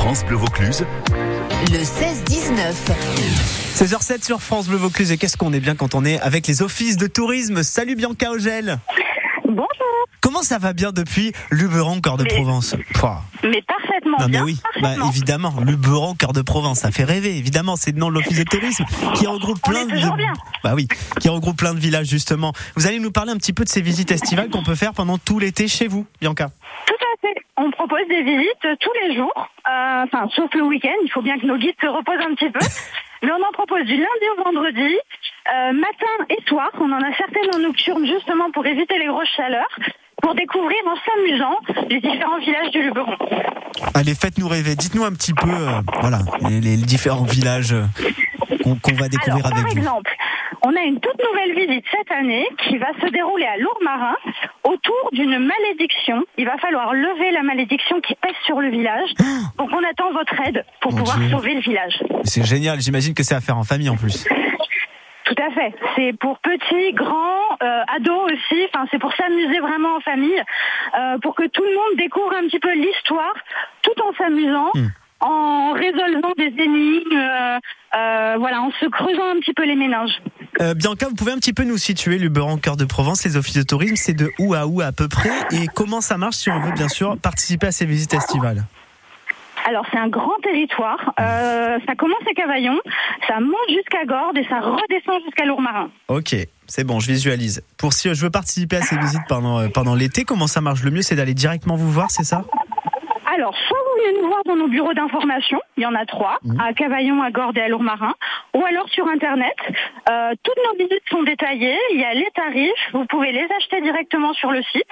France Bleu Vaucluse. Le 16-19. 16h07 sur France Bleu Vaucluse. Et qu'est-ce qu'on est bien quand on est avec les offices de tourisme. Salut Bianca Ogel. Bonjour. Comment ça va bien depuis Luberon, cœur de Mais- Provence? Pouah. Mais parfaitement Non mais bien. oui, bah, évidemment, Luberon, cœur de Provence, ça fait rêver. Évidemment, c'est le nom de l'office de tourisme qui regroupe plein de bien. bah oui, qui regroupe plein de villages justement. Vous allez nous parler un petit peu de ces visites estivales qu'on peut faire pendant tout l'été chez vous, Bianca? On propose des visites tous les jours, euh, enfin sauf le week-end. Il faut bien que nos guides se reposent un petit peu. Mais on en propose du lundi au vendredi, euh, matin et soir. On en a certaines en nocturne justement pour éviter les grosses chaleurs, pour découvrir en s'amusant les différents villages du Luberon. Allez, faites-nous rêver. Dites-nous un petit peu, euh, voilà, les, les différents villages qu'on va découvrir Alors, par avec vous. exemple, on a une toute nouvelle visite cette année qui va se dérouler à Lourmarin autour d'une malédiction. Il va falloir lever la malédiction qui pèse sur le village. Donc on attend votre aide pour Mon pouvoir Dieu. sauver le village. C'est génial. J'imagine que c'est à faire en famille en plus. Tout à fait. C'est pour petits, grands, euh, ados aussi. Enfin, c'est pour s'amuser vraiment en famille, euh, pour que tout le monde découvre un petit peu l'histoire, tout en s'amusant, Hmm. en résolvant des énigmes, euh, voilà, en se creusant un petit peu les méninges. Euh, Bianca, vous pouvez un petit peu nous situer Luberon, cœur de Provence, les offices de tourisme, c'est de où à où à peu près et comment ça marche si on veut bien sûr participer à ces visites estivales? Alors c'est un grand territoire. Euh, ça commence à Cavaillon, ça monte jusqu'à Gordes et ça redescend jusqu'à Lourmarin. Ok, c'est bon, je visualise. Pour si je veux participer à ces visites pendant, euh, pendant l'été, comment ça marche Le mieux, c'est d'aller directement vous voir, c'est ça? Alors soit vous venez nous voir dans nos bureaux d'information, il y en a trois, à Cavaillon, à Gordes et à Lourmarin, ou alors sur Internet. Euh, toutes nos visites sont détaillées, il y a les tarifs, vous pouvez les acheter directement sur le site.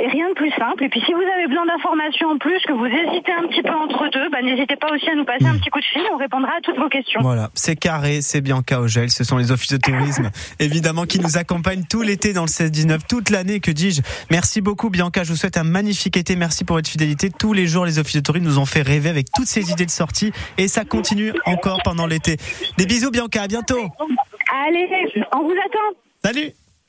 Et rien de plus simple. Et puis si vous avez besoin d'informations en plus, que vous hésitez un petit peu entre deux, bah, n'hésitez pas aussi à nous passer un petit coup de fil, on répondra à toutes vos questions. Voilà, c'est carré, c'est Bianca Ogel, ce sont les offices de tourisme, évidemment, qui nous accompagnent tout l'été dans le 16-19, toute l'année, que dis-je. Merci beaucoup Bianca, je vous souhaite un magnifique été, merci pour votre fidélité. Tous les jours, les offices de tourisme nous ont fait rêver avec toutes ces idées de sortie et ça continue encore pendant l'été. Des bisous Bianca, à bientôt Allez, on vous attend. Salut